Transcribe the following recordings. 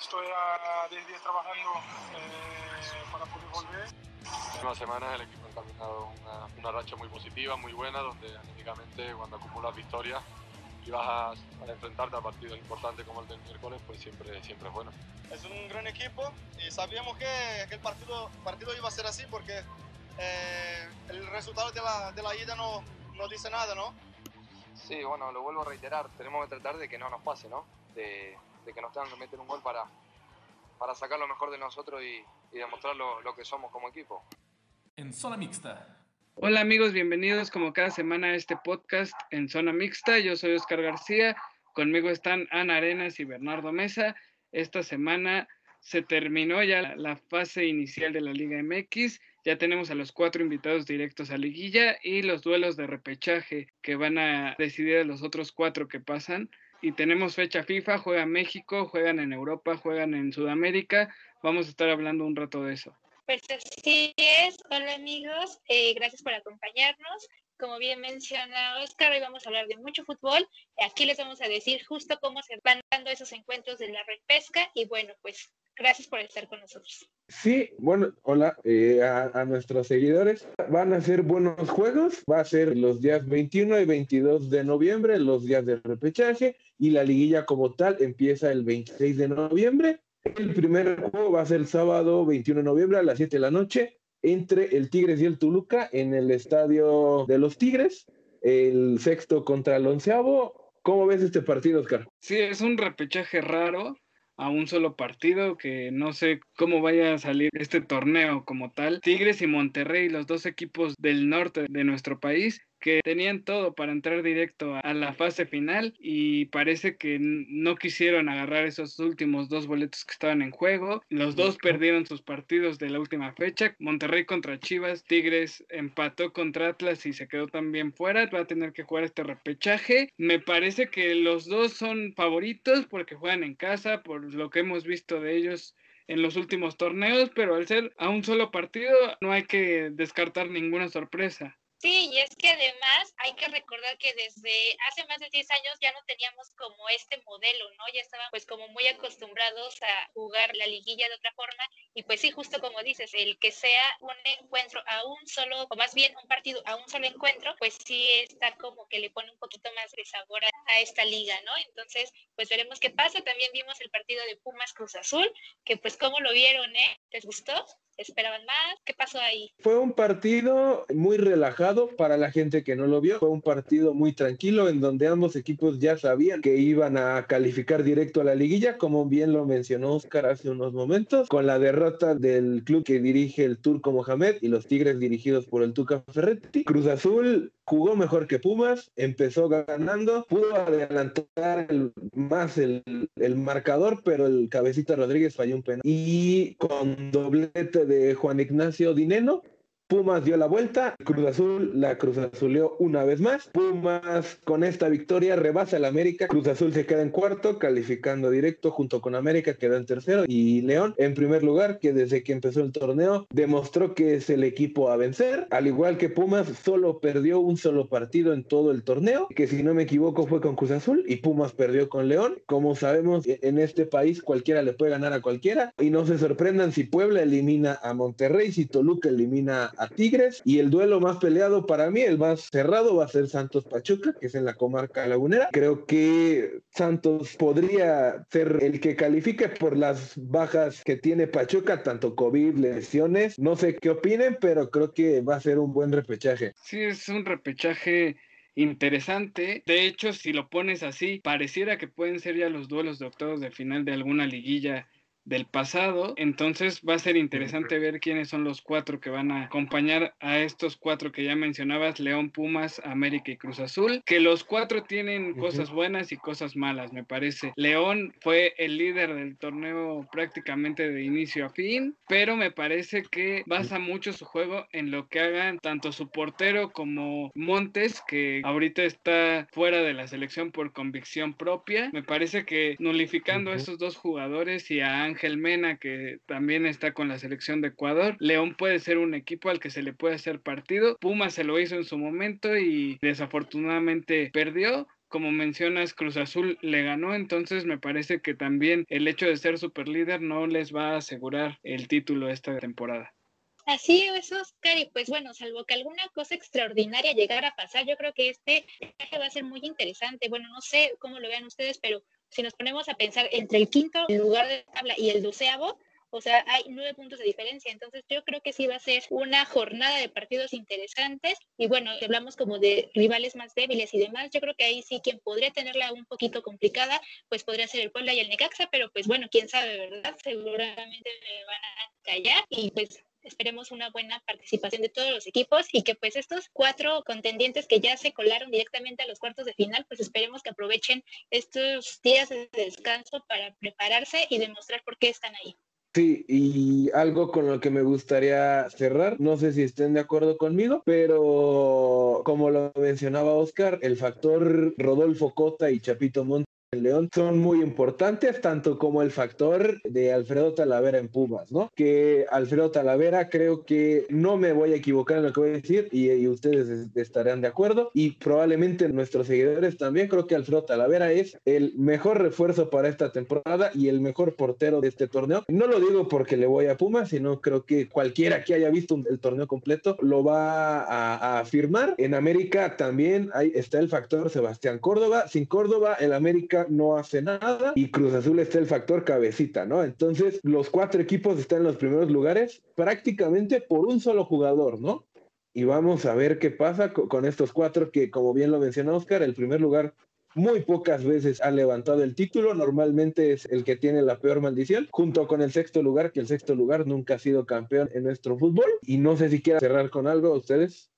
estoy a 10 días trabajando eh, para poder volver. En unas semanas el equipo ha encaminado una, una, racha muy positiva, muy buena, donde anímicamente cuando acumulas victorias y vas a, a, enfrentarte a partidos importantes como el del miércoles, pues siempre, siempre es bueno. Es un gran equipo y sabíamos que, que el partido, partido iba a ser así porque eh, el resultado de la, de la ida no, no dice nada, ¿no? Sí, bueno, lo vuelvo a reiterar, tenemos que tratar de que no nos pase, ¿no? De, de que nos tengan que meter un gol para, para sacar lo mejor de nosotros y, y demostrar lo, lo, que somos como equipo. En zona mixta. Hola amigos, bienvenidos como cada semana a este podcast en zona mixta. Yo soy Oscar García, conmigo están Ana Arenas y Bernardo Mesa. Esta semana se terminó ya la fase inicial de la Liga MX. Ya tenemos a los cuatro invitados directos a liguilla y los duelos de repechaje que van a decidir a los otros cuatro que pasan. Y tenemos fecha FIFA, juega México, juegan en Europa, juegan en Sudamérica. Vamos a estar hablando un rato de eso. Pues así es. Hola amigos, eh, gracias por acompañarnos. Como bien menciona Oscar, hoy vamos a hablar de mucho fútbol. Aquí les vamos a decir justo cómo se van dando esos encuentros de la repesca y bueno, pues gracias por estar con nosotros. Sí, bueno, hola eh, a, a, nuestros seguidores. Van a ser buenos juegos. Va a ser los días 21 y 22 de noviembre, los días de repechaje y la liguilla como tal empieza el 26 de noviembre. El primer juego va a ser el sábado 21 de noviembre a las 7 de la noche entre el Tigres y el Toluca en el estadio de los Tigres, el sexto contra el onceavo. ¿Cómo ves este partido, Oscar? Sí, es un repechaje raro a un solo partido que no sé cómo vaya a salir este torneo como tal. Tigres y Monterrey, los dos equipos del norte de nuestro país, que tenían todo para entrar directo a la fase final y parece que no quisieron agarrar esos últimos dos boletos que estaban en juego. Los dos perdieron sus partidos de la última fecha. Monterrey contra Chivas, Tigres empató contra Atlas y se quedó también fuera. Va a tener que jugar este repechaje. Me parece que los dos son favoritos porque juegan en casa, por lo que hemos visto de ellos en los últimos torneos, pero al ser a un solo partido no hay que descartar ninguna sorpresa. Sí, y es que además hay que recordar que desde hace más de 10 años ya no teníamos como este modelo, ¿no? Ya estaban pues como muy acostumbrados a jugar la liguilla de otra forma y pues sí, justo como dices, el que sea un encuentro a un solo, o más bien un partido a un solo encuentro, pues sí está como que le pone un poquito más de sabor a, a esta liga, ¿no? Entonces, pues veremos qué pasa. También vimos el partido de Pumas Cruz Azul, que pues cómo lo vieron, ¿eh? ¿Les gustó? ¿Esperaban más? ¿Qué pasó ahí? Fue un partido muy relajado para la gente que no lo vio. Fue un partido muy tranquilo en donde ambos equipos ya sabían que iban a calificar directo a la liguilla, como bien lo mencionó Oscar hace unos momentos, con la derrota del club que dirige el Turco Mohamed y los Tigres dirigidos por el Tuca Ferretti. Cruz Azul jugó mejor que Pumas, empezó ganando, pudo adelantar el, más el, el, marcador, pero el cabecita Rodríguez falló un penal. Y con doblete de Juan Ignacio Dineno, Pumas dio la vuelta, Cruz Azul la Cruz Azuleó una vez más. Pumas con esta victoria rebasa al América. Cruz Azul se queda en cuarto, calificando directo junto con América, queda en tercero. Y León en primer lugar, que desde que empezó el torneo demostró que es el equipo a vencer. Al igual que Pumas, solo perdió un solo partido en todo el torneo, que si no me equivoco fue con Cruz Azul y Pumas perdió con León. Como sabemos, en este país cualquiera le puede ganar a cualquiera. Y no se sorprendan si Puebla elimina a Monterrey, si Toluca elimina a Tigres y el duelo más peleado para mí, el más cerrado va a ser Santos Pachuca, que es en la comarca lagunera. Creo que Santos podría ser el que califique por las bajas que tiene Pachuca, tanto COVID, lesiones. No sé qué opinen, pero creo que va a ser un buen repechaje. Sí, es un repechaje interesante. De hecho, si lo pones así, pareciera que pueden ser ya los duelos de octavos de final de alguna liguilla del pasado. Entonces va a ser interesante ver quiénes son los cuatro que van a acompañar a estos cuatro que ya mencionabas, León, Pumas, América y Cruz Azul, que los cuatro tienen cosas buenas y cosas malas, me parece. León fue el líder del torneo prácticamente de inicio a fin, pero me parece que basa mucho su juego en lo que hagan tanto su portero como Montes, que ahorita está fuera de la selección por convicción propia. Me parece que nulificando a esos dos jugadores y a Ángel Mena, que también está con la selección de Ecuador. León puede ser un equipo al que se le puede hacer partido. Puma se lo hizo en su momento y desafortunadamente perdió como mencionas, Cruz Azul le ganó, entonces me parece que también el hecho de ser superlíder no les va a asegurar el título esta temporada. Así es, Oscar, y pues bueno, salvo que alguna cosa extraordinaria llegara a pasar, yo creo que este viaje va a ser muy interesante. Bueno, no sé cómo lo vean ustedes, pero si nos ponemos a pensar entre el quinto lugar de tabla y el doceavo, o sea, hay nueve puntos de diferencia. Entonces, yo creo que sí va a ser una jornada de partidos interesantes. Y bueno, hablamos como de rivales más débiles y demás. Yo creo que ahí sí quien podría tenerla un poquito complicada, pues podría ser el Puebla y el Necaxa, pero pues bueno, quién sabe, ¿verdad? Seguramente me van a callar y pues esperemos una buena participación de todos los equipos y que pues estos cuatro contendientes que ya se colaron directamente a los cuartos de final, pues esperemos que aprovechen estos días de descanso para prepararse y demostrar por qué están ahí. Sí, y algo con lo que me gustaría cerrar, no sé si estén de acuerdo conmigo, pero como lo mencionaba Oscar, el factor Rodolfo Cota y Chapito Montes León son muy importantes, tanto como el factor de Alfredo Talavera en Pumas, ¿no? Que Alfredo Talavera creo que no me voy a equivocar en lo que voy a decir y, ustedes estarán de acuerdo y probablemente nuestros seguidores también creo que Alfredo Talavera es el mejor refuerzo para esta temporada y el mejor portero de este torneo. No lo digo porque le voy a Pumas, sino creo que cualquiera que haya visto el torneo completo lo va a, afirmar. En América también está el factor Sebastián Córdoba. Sin Córdoba, el América no hace nada y Cruz Azul está el factor cabecita, ¿no? Entonces, los cuatro equipos están en los primeros lugares prácticamente por un solo jugador, ¿no? Y vamos a ver qué pasa con, estos cuatro que, como bien lo menciona Oscar, el primer lugar muy pocas veces ha levantado el título, normalmente es el que tiene la peor maldición, junto con el sexto lugar, que el sexto lugar nunca ha sido campeón en nuestro fútbol. Y no sé si quiera cerrar con algo ustedes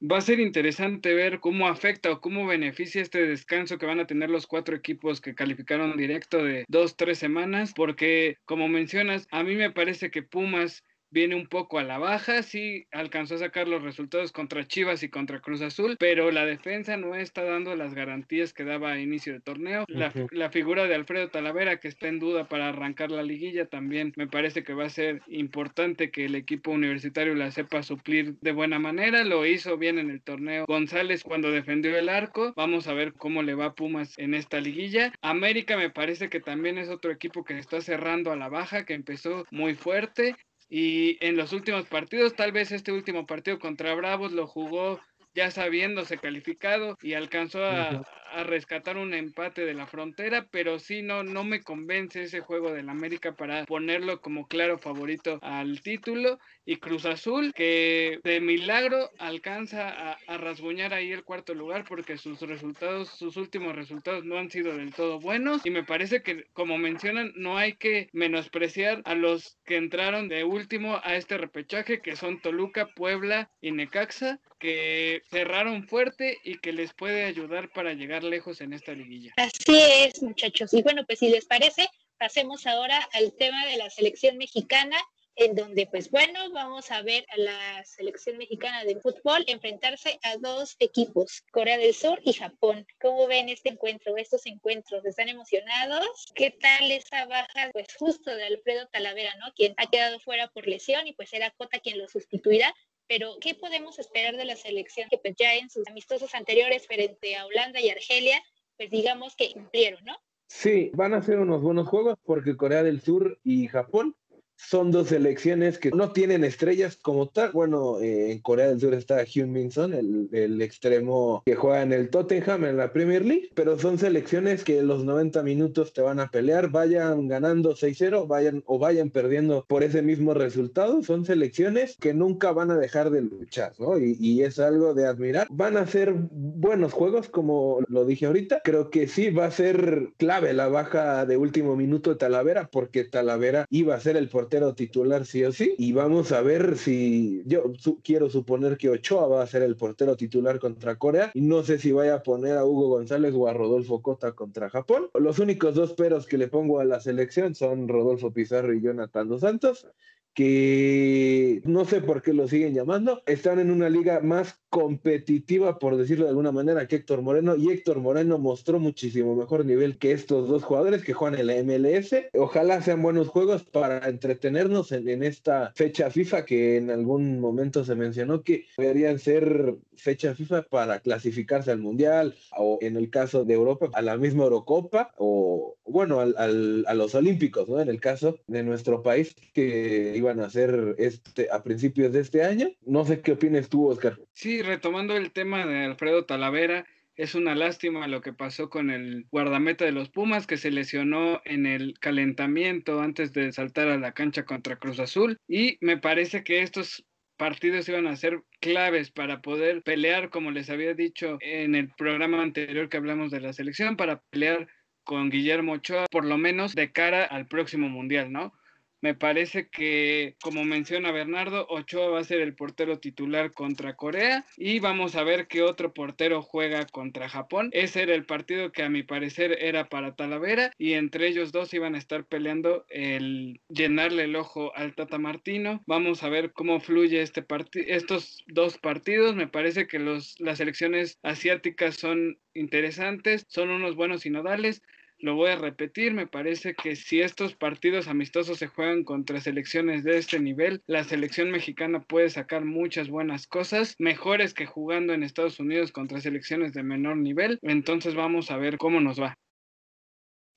va a ser interesante ver cómo afecta o cómo beneficia este descanso que van a tener los cuatro equipos que calificaron directo de dos, tres semanas, porque como mencionas, a mí me parece que Pumas viene un poco a la baja, sí alcanzó a sacar los resultados contra Chivas y contra Cruz Azul, pero la defensa no está dando las garantías que daba a inicio de torneo. La, la, figura de Alfredo Talavera, que está en duda para arrancar la liguilla, también me parece que va a ser importante que el equipo universitario la sepa suplir de buena manera. Lo hizo bien en el torneo González cuando defendió el arco. Vamos a ver cómo le va a Pumas en esta liguilla. América me parece que también es otro equipo que está cerrando a la baja, que empezó muy fuerte y en los últimos partidos, tal vez este último partido contra Bravos lo jugó ya sabiéndose calificado y alcanzó a, a rescatar un empate de la frontera, pero sí no, no me convence ese juego del América para ponerlo como claro favorito al título. Y Cruz Azul, que de milagro alcanza a, a rasguñar ahí el cuarto lugar porque sus resultados, sus últimos resultados no han sido del todo buenos. Y me parece que, como mencionan, no hay que menospreciar a los que entraron de último a este repechaje, que son Toluca, Puebla y Necaxa, que cerraron fuerte y que les puede ayudar para llegar lejos en esta liguilla. Así es, muchachos. Y bueno, pues si les parece, pasemos ahora al tema de la selección mexicana, en donde, pues bueno, vamos a ver a la selección mexicana de fútbol enfrentarse a dos equipos, Corea del Sur y Japón. ¿Cómo ven este encuentro, estos encuentros? ¿Están emocionados? ¿Qué tal esa baja, pues justo de Alfredo Talavera, ¿no? Quien ha quedado fuera por lesión y pues era Cota quien lo sustituirá pero ¿qué podemos esperar de la selección que pues ya en sus amistosos anteriores frente a Holanda y Argelia, pues digamos que cumplieron, ¿no? Sí, van a ser unos buenos juegos porque Corea del Sur y Japón son dos selecciones que no tienen estrellas como tal. Bueno, eh, en Corea del Sur está Hyun Min Son, el, el, extremo que juega en el Tottenham en la Premier League, pero son selecciones que los 90 minutos te van a pelear, vayan ganando 6-0, vayan o vayan perdiendo por ese mismo resultado. Son selecciones que nunca van a dejar de luchar, ¿no? Y, y es algo de admirar. Van a ser buenos juegos, como lo dije ahorita. Creo que sí va a ser clave la baja de último minuto de Talavera, porque Talavera iba a ser el portero titular sí o sí. Y vamos a ver si yo quiero suponer que Ochoa va a ser el portero titular contra Corea. Y no sé si vaya a poner a Hugo González o a Rodolfo Cota contra Japón. Los únicos dos peros que le pongo a la selección son Rodolfo Pizarro y Jonathan Dos Santos que no sé por qué lo siguen llamando, están en una liga más competitiva, por decirlo de alguna manera, que Héctor Moreno, y Héctor Moreno mostró muchísimo mejor nivel que estos dos jugadores que juegan en la MLS. Ojalá sean buenos juegos para entretenernos en, esta fecha FIFA que en algún momento se mencionó que deberían ser fecha FIFA para clasificarse al Mundial o en el caso de Europa a la misma Eurocopa o bueno, al, al, a los Olímpicos, ¿no? En el caso de nuestro país que iban a ser este, a principios de este año. No sé qué opinas tú, Oscar. Sí, retomando el tema de Alfredo Talavera, es una lástima lo que pasó con el guardameta de los Pumas que se lesionó en el calentamiento antes de saltar a la cancha contra Cruz Azul y me parece que estos partidos iban a ser claves para poder pelear, como les había dicho en el programa anterior que hablamos de la selección, para pelear con Guillermo Ochoa, por lo menos de cara al próximo Mundial, ¿no? Me parece que, como menciona Bernardo, Ochoa va a ser el portero titular contra Corea y vamos a ver qué otro portero juega contra Japón. Ese era el partido que a mi parecer era para Talavera y entre ellos dos iban a estar peleando el llenarle el ojo al Tata Martino. Vamos a ver cómo fluye este estos dos partidos. Me parece que los, las elecciones asiáticas son interesantes, son unos buenos sinodales lo voy a repetir, me parece que si estos partidos amistosos se juegan contra selecciones de este nivel, la selección mexicana puede sacar muchas buenas cosas, mejores que jugando en Estados Unidos contra selecciones de menor nivel. Entonces vamos a ver cómo nos va.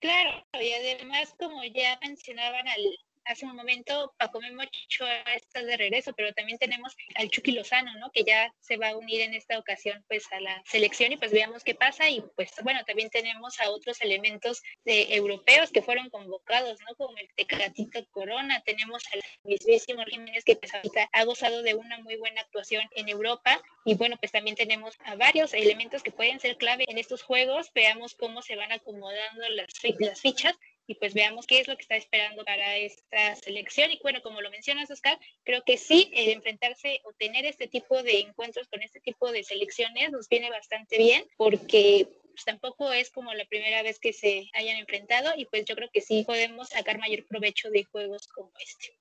Claro, y además, como ya mencionaban al, hace un momento Paco Memocho está de regreso, pero también tenemos al Chucky Lozano, ¿no? Que ya se va a unir en esta ocasión pues a la selección y pues veamos qué pasa. Y pues bueno, también tenemos a otros elementos de europeos que fueron convocados, ¿no? Como el Tecatito Corona, tenemos al mismísimo Jiménez que pues ha gozado de una muy buena actuación en Europa. Y bueno, pues también tenemos a varios elementos que pueden ser clave en estos juegos, veamos cómo se van acomodando las, las fichas y pues veamos qué es lo que está esperando para esta selección. Y bueno, como lo mencionas, Oscar, creo que sí, el enfrentarse o tener este tipo de encuentros con este tipo de selecciones nos viene bastante bien porque pues, tampoco es como la primera vez que se hayan enfrentado y pues yo creo que sí podemos sacar mayor provecho de juegos como este.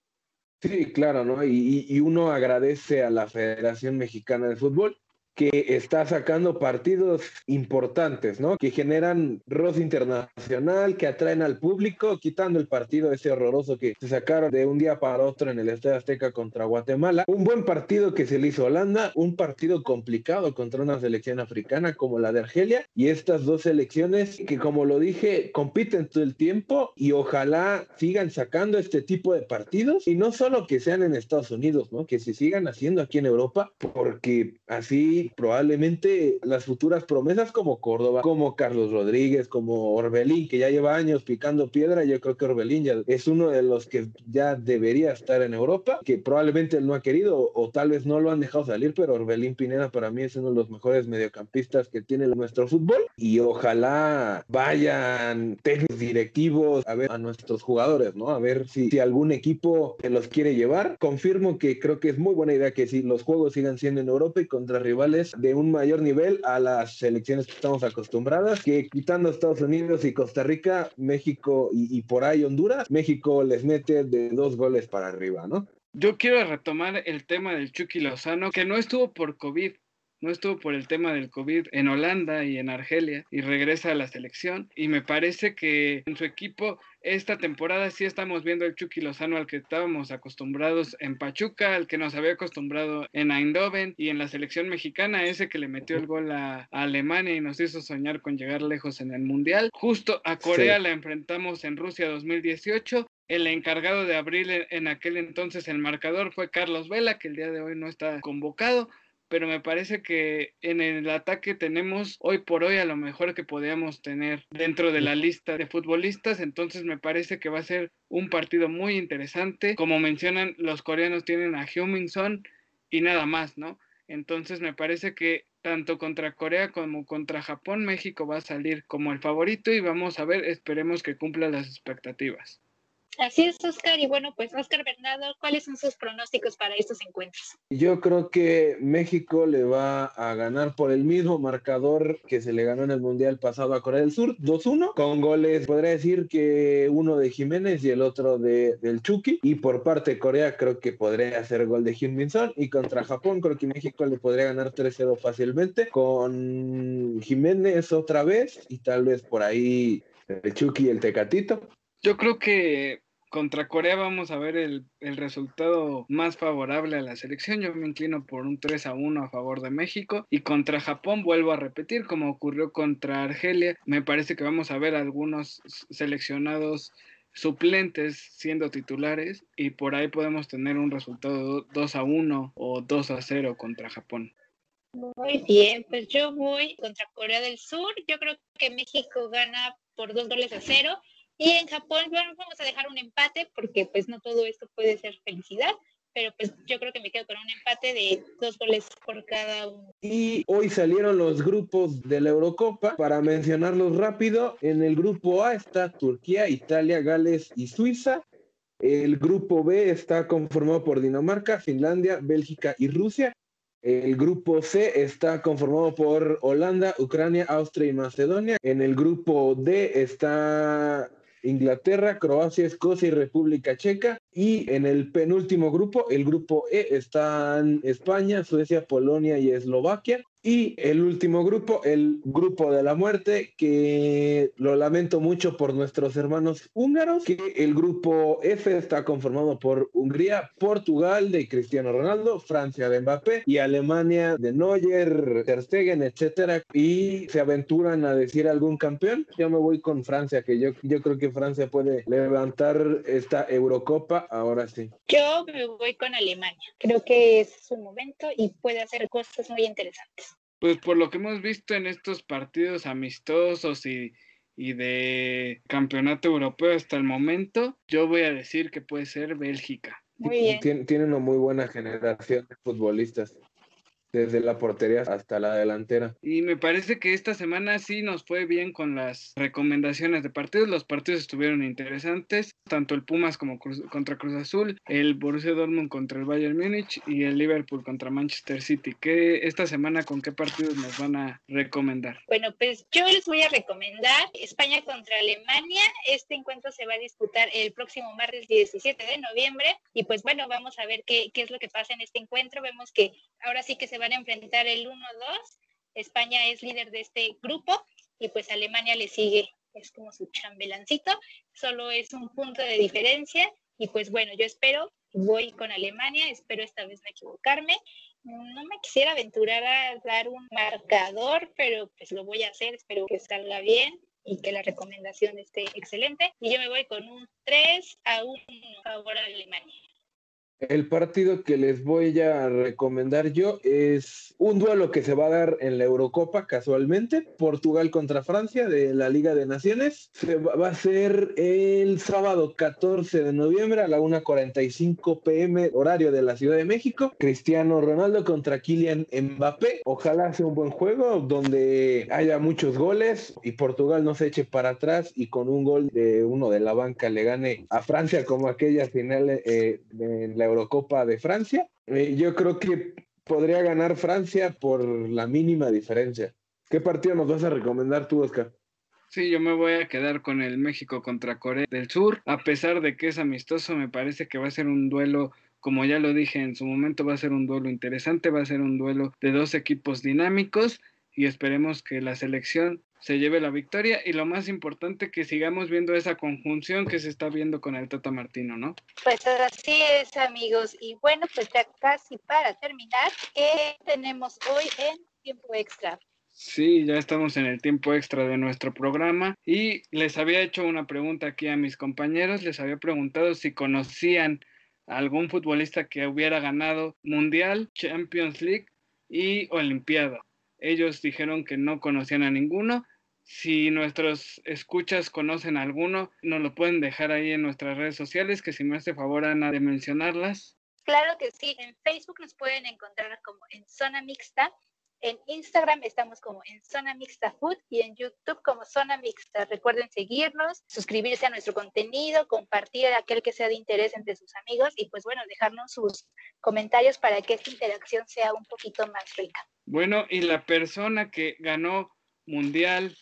Sí, claro, ¿no? Y, y uno agradece a la Federación Mexicana de Fútbol que está sacando partidos importantes, ¿no? Que generan roce internacional, que atraen al público, quitando el partido ese horroroso que se sacaron de un día para otro en el Estadio Azteca contra Guatemala. Un buen partido que se le hizo Holanda, un partido complicado contra una selección africana como la de Argelia y estas dos selecciones que como lo dije, compiten todo el tiempo y ojalá sigan sacando este tipo de partidos y no solo que sean en Estados Unidos, ¿no? Que se sigan haciendo aquí en Europa porque así probablemente las futuras promesas como Córdoba, como Carlos Rodríguez, como Orbelín, que ya lleva años picando piedra, yo creo que Orbelín ya es uno de los que ya debería estar en Europa, que probablemente él no ha querido o tal vez no lo han dejado salir, pero Orbelín Pineda para mí es uno de los mejores mediocampistas que tiene nuestro fútbol y ojalá vayan técnicos directivos a ver a nuestros jugadores, ¿no? A ver si, si algún equipo que los quiere llevar. Confirmo que creo que es muy buena idea que si los juegos sigan siendo en Europa y contra rivales de un mayor nivel a las selecciones que estamos acostumbradas, que quitando Estados Unidos y Costa Rica, México y, y por ahí Honduras, México les mete de dos goles para arriba, ¿no? Yo quiero retomar el tema del Chucky Lozano, que no estuvo por COVID, no estuvo por el tema del COVID en Holanda y en Argelia y regresa a la selección y me parece que en su equipo esta temporada sí estamos viendo el Chucky Lozano al que estábamos acostumbrados en Pachuca, al que nos había acostumbrado en Eindhoven y en la selección mexicana, ese que le metió el gol a, a Alemania y nos hizo soñar con llegar lejos en el Mundial. Justo a Corea sí. la enfrentamos en Rusia 2018 el encargado de abrir en aquel entonces el marcador fue Carlos Vela, que el día de hoy no está convocado, pero me parece que en el ataque tenemos hoy por hoy a lo mejor que podíamos tener dentro de la lista de futbolistas, entonces me parece que va a ser un partido muy interesante. Como mencionan, los coreanos tienen a Hummingson y nada más, ¿no? Entonces me parece que tanto contra Corea como contra Japón, México va a salir como el favorito y vamos a ver, esperemos que cumpla las expectativas. Así es, Oscar. Y bueno, pues Oscar Bernardo, ¿cuáles son sus pronósticos para estos encuentros? Yo creo que México le va a ganar por el mismo marcador que se le ganó en el Mundial pasado a Corea del Sur, 2-1, con goles, podría decir que uno de Jiménez y el otro de, del Chucky. Y por parte de Corea creo que podría hacer gol de Hyun Son. Y contra Japón creo que México le podría ganar 3-0 fácilmente con Jiménez otra vez y tal vez por ahí el Chucky y el Tecatito. Yo creo que contra Corea vamos a ver el, resultado más favorable a la selección. Yo me inclino por un 3 a 1 a favor de México. Y contra Japón vuelvo a repetir, como ocurrió contra Argelia. Me parece que vamos a ver algunos seleccionados suplentes siendo titulares y por ahí podemos tener un resultado 2 a 1 o 2 a 0 contra Japón. Muy bien, pues yo voy contra Corea del Sur. Yo creo que México gana por dos goles a cero y en Japón, bueno, vamos a dejar un empate porque pues no todo esto puede ser felicidad, pero pues yo creo que me quedo con un empate de dos goles por cada uno. Y hoy salieron los grupos de la Eurocopa, para mencionarlos rápido, en el grupo A está Turquía, Italia, Gales y Suiza. El grupo B está conformado por Dinamarca, Finlandia, Bélgica y Rusia. El grupo C está conformado por Holanda, Ucrania, Austria y Macedonia. En el grupo D está Inglaterra, Croacia, Escocia y República Checa. Y en el penúltimo grupo, el grupo E, están España, Suecia, Polonia y Eslovaquia. Y el último grupo, el grupo de la muerte, que lo lamento mucho por nuestros hermanos húngaros, que el grupo F está conformado por Hungría, Portugal de Cristiano Ronaldo, Francia de Mbappé y Alemania de Neuer, Ter Stegen, etcétera, y se aventuran a decir algún campeón. Yo me voy con Francia, que yo, yo creo que Francia puede levantar esta Eurocopa ahora sí. Yo me voy con Alemania. Creo que es su momento y puede hacer cosas muy interesantes. Pues por lo que hemos visto en estos partidos amistosos y, de campeonato europeo hasta el momento, yo voy a decir que puede ser Bélgica. Muy Tiene una muy buena generación de futbolistas desde la portería hasta la delantera. Y me parece que esta semana sí nos fue bien con las recomendaciones de partidos. Los partidos estuvieron interesantes, tanto el Pumas como contra Cruz Azul, el Borussia Dortmund contra el Bayern Múnich y el Liverpool contra Manchester City. ¿Qué, esta semana con qué partidos nos van a recomendar? Bueno, pues yo les voy a recomendar España contra Alemania. Este encuentro se va a disputar el próximo martes 17 de noviembre y pues bueno, vamos a ver qué, qué es lo que pasa en este encuentro. Vemos que ahora sí que se van a enfrentar el 1-2. España es líder de este grupo y pues Alemania le sigue, es como su chambelancito, solo es un punto de diferencia y pues bueno, yo espero, voy con Alemania, espero esta vez no equivocarme. No me quisiera aventurar a dar un marcador, pero pues lo voy a hacer, espero que salga bien y que la recomendación esté excelente. Y yo me voy con un 3 a 1 favor a Alemania. El partido que les voy a recomendar yo es un duelo que se va a dar en la Eurocopa casualmente, Portugal contra Francia de la Liga de Naciones. Se va, a ser el sábado 14 de noviembre a la 1.45 pm horario de la Ciudad de México. Cristiano Ronaldo contra Kylian Mbappé. Ojalá sea un buen juego donde haya muchos goles y Portugal no se eche para atrás y con un gol de uno de la banca le gane a Francia como aquella final eh, de la Eurocopa de Francia. Eh, yo creo que podría ganar Francia por la mínima diferencia. ¿Qué partido nos vas a recomendar tú, Oscar? Sí, yo me voy a quedar con el México contra Corea del Sur. A pesar de que es amistoso, me parece que va a ser un duelo, como ya lo dije en su momento, va a ser un duelo interesante, va a ser un duelo de dos equipos dinámicos y esperemos que la selección se lleve la victoria y lo más importante que sigamos viendo esa conjunción que se está viendo con el Tata Martino, ¿no? Pues así es, amigos. Y bueno, pues ya casi para terminar, ¿qué tenemos hoy en tiempo extra? Sí, ya estamos en el tiempo extra de nuestro programa y les había hecho una pregunta aquí a mis compañeros, les había preguntado si conocían a algún futbolista que hubiera ganado Mundial, Champions League y Olimpiada. Ellos dijeron que no conocían a ninguno. Si nuestros escuchas conocen a alguno, nos lo pueden dejar ahí en nuestras redes sociales, que si me hace favor, Ana, de mencionarlas. Claro que sí, en Facebook nos pueden encontrar como en Zona Mixta En Instagram estamos como en Zona Mixta Food y en YouTube como Zona Mixta. Recuerden seguirnos, suscribirse a nuestro contenido, compartir aquel que sea de interés entre sus amigos y pues bueno, dejarnos sus comentarios para que esta interacción sea un poquito más rica. Bueno, y la persona que ganó Mundial,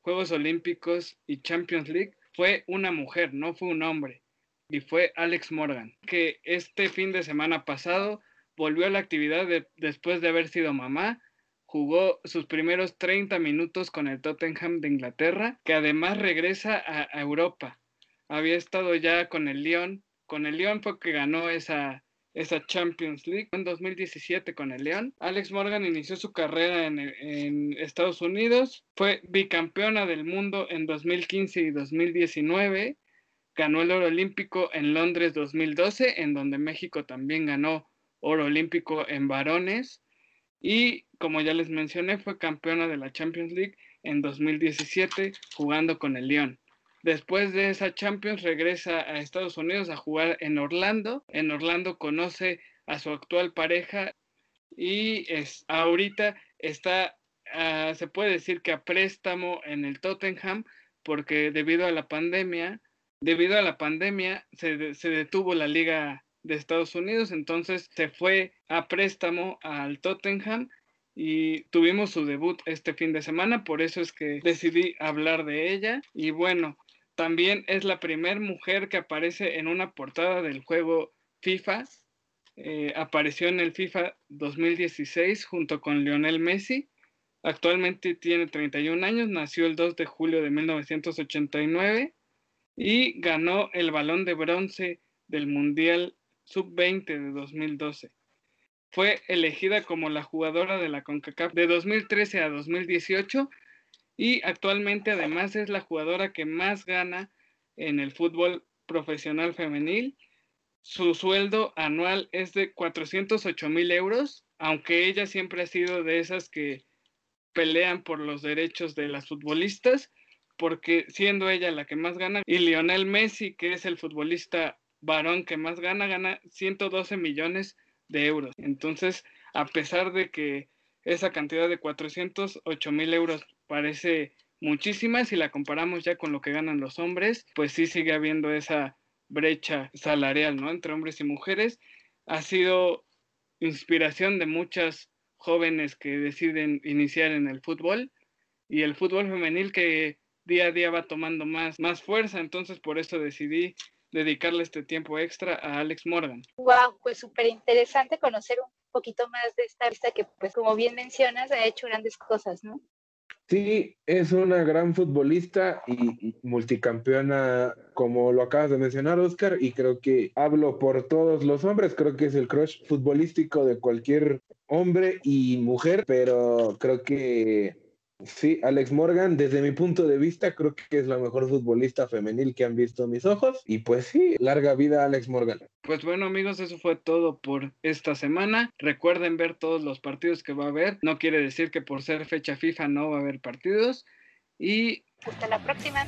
Juegos Olímpicos y Champions League fue una mujer, no fue un hombre, y fue Alex Morgan, que este fin de semana pasado volvió a la actividad después de haber sido mamá jugó sus primeros 30 minutos con el Tottenham de Inglaterra, que además regresa a, Europa. Había estado ya con el Lyon, con el Lyon fue que ganó esa, esa Champions League en 2017 con el Lyon. Alex Morgan inició su carrera en, Estados Unidos, fue bicampeona del mundo en 2015 y 2019, ganó el oro olímpico en Londres 2012, en donde México también ganó oro olímpico en varones. Y como ya les mencioné, fue campeona de la Champions League en 2017 jugando con el Lyon. Después de esa Champions regresa a Estados Unidos a jugar en Orlando. En Orlando conoce a su actual pareja y es, ahorita está, ah, se puede decir que a préstamo en el Tottenham porque debido a la pandemia, debido a la pandemia se, se detuvo la liga de Estados Unidos, entonces se fue a préstamo al Tottenham y tuvimos su debut este fin de semana, por eso es que decidí hablar de ella. Y bueno, también es la primera mujer que aparece en una portada del juego FIFA. Eh, apareció en el FIFA 2016 junto con Lionel Messi. Actualmente tiene 31 años, nació el 2 de julio de 1989 y ganó el balón de bronce del Mundial Sub-20 de 2012. Fue elegida como la jugadora de la CONCACAF de 2013 a 2018 y actualmente además es la jugadora que más gana en el fútbol profesional femenil. Su sueldo anual es de 408 mil euros, aunque ella siempre ha sido de esas que pelean por los derechos de las futbolistas, porque siendo ella la que más gana, y Lionel Messi, que es el futbolista varón que más gana, gana 112 millones de euros. Entonces, a pesar de que esa cantidad de 408 mil euros parece muchísima, si la comparamos ya con lo que ganan los hombres, pues sí sigue habiendo esa brecha salarial, ¿no? Entre hombres y mujeres. Ha sido inspiración de muchas jóvenes que deciden iniciar en el fútbol y el fútbol femenil que día a día va tomando más, más fuerza, entonces por eso decidí dedicarle este tiempo extra a Alex Morgan. Wow, pues súper interesante conocer un poquito más de esta vista que, pues como bien mencionas, ha hecho grandes cosas, ¿no? Sí, es una gran futbolista y, multicampeona, como lo acabas de mencionar, Oscar, y creo que hablo por todos los hombres, creo que es el crush futbolístico de cualquier hombre y mujer, pero creo que Sí, Alex Morgan, desde mi punto de vista, creo que es la mejor futbolista femenil que han visto mis ojos. Y pues sí, larga vida Alex Morgan. Pues bueno amigos, eso fue todo por esta semana. Recuerden ver todos los partidos que va a haber. No quiere decir que por ser fecha FIFA no va a haber partidos. Y hasta la próxima.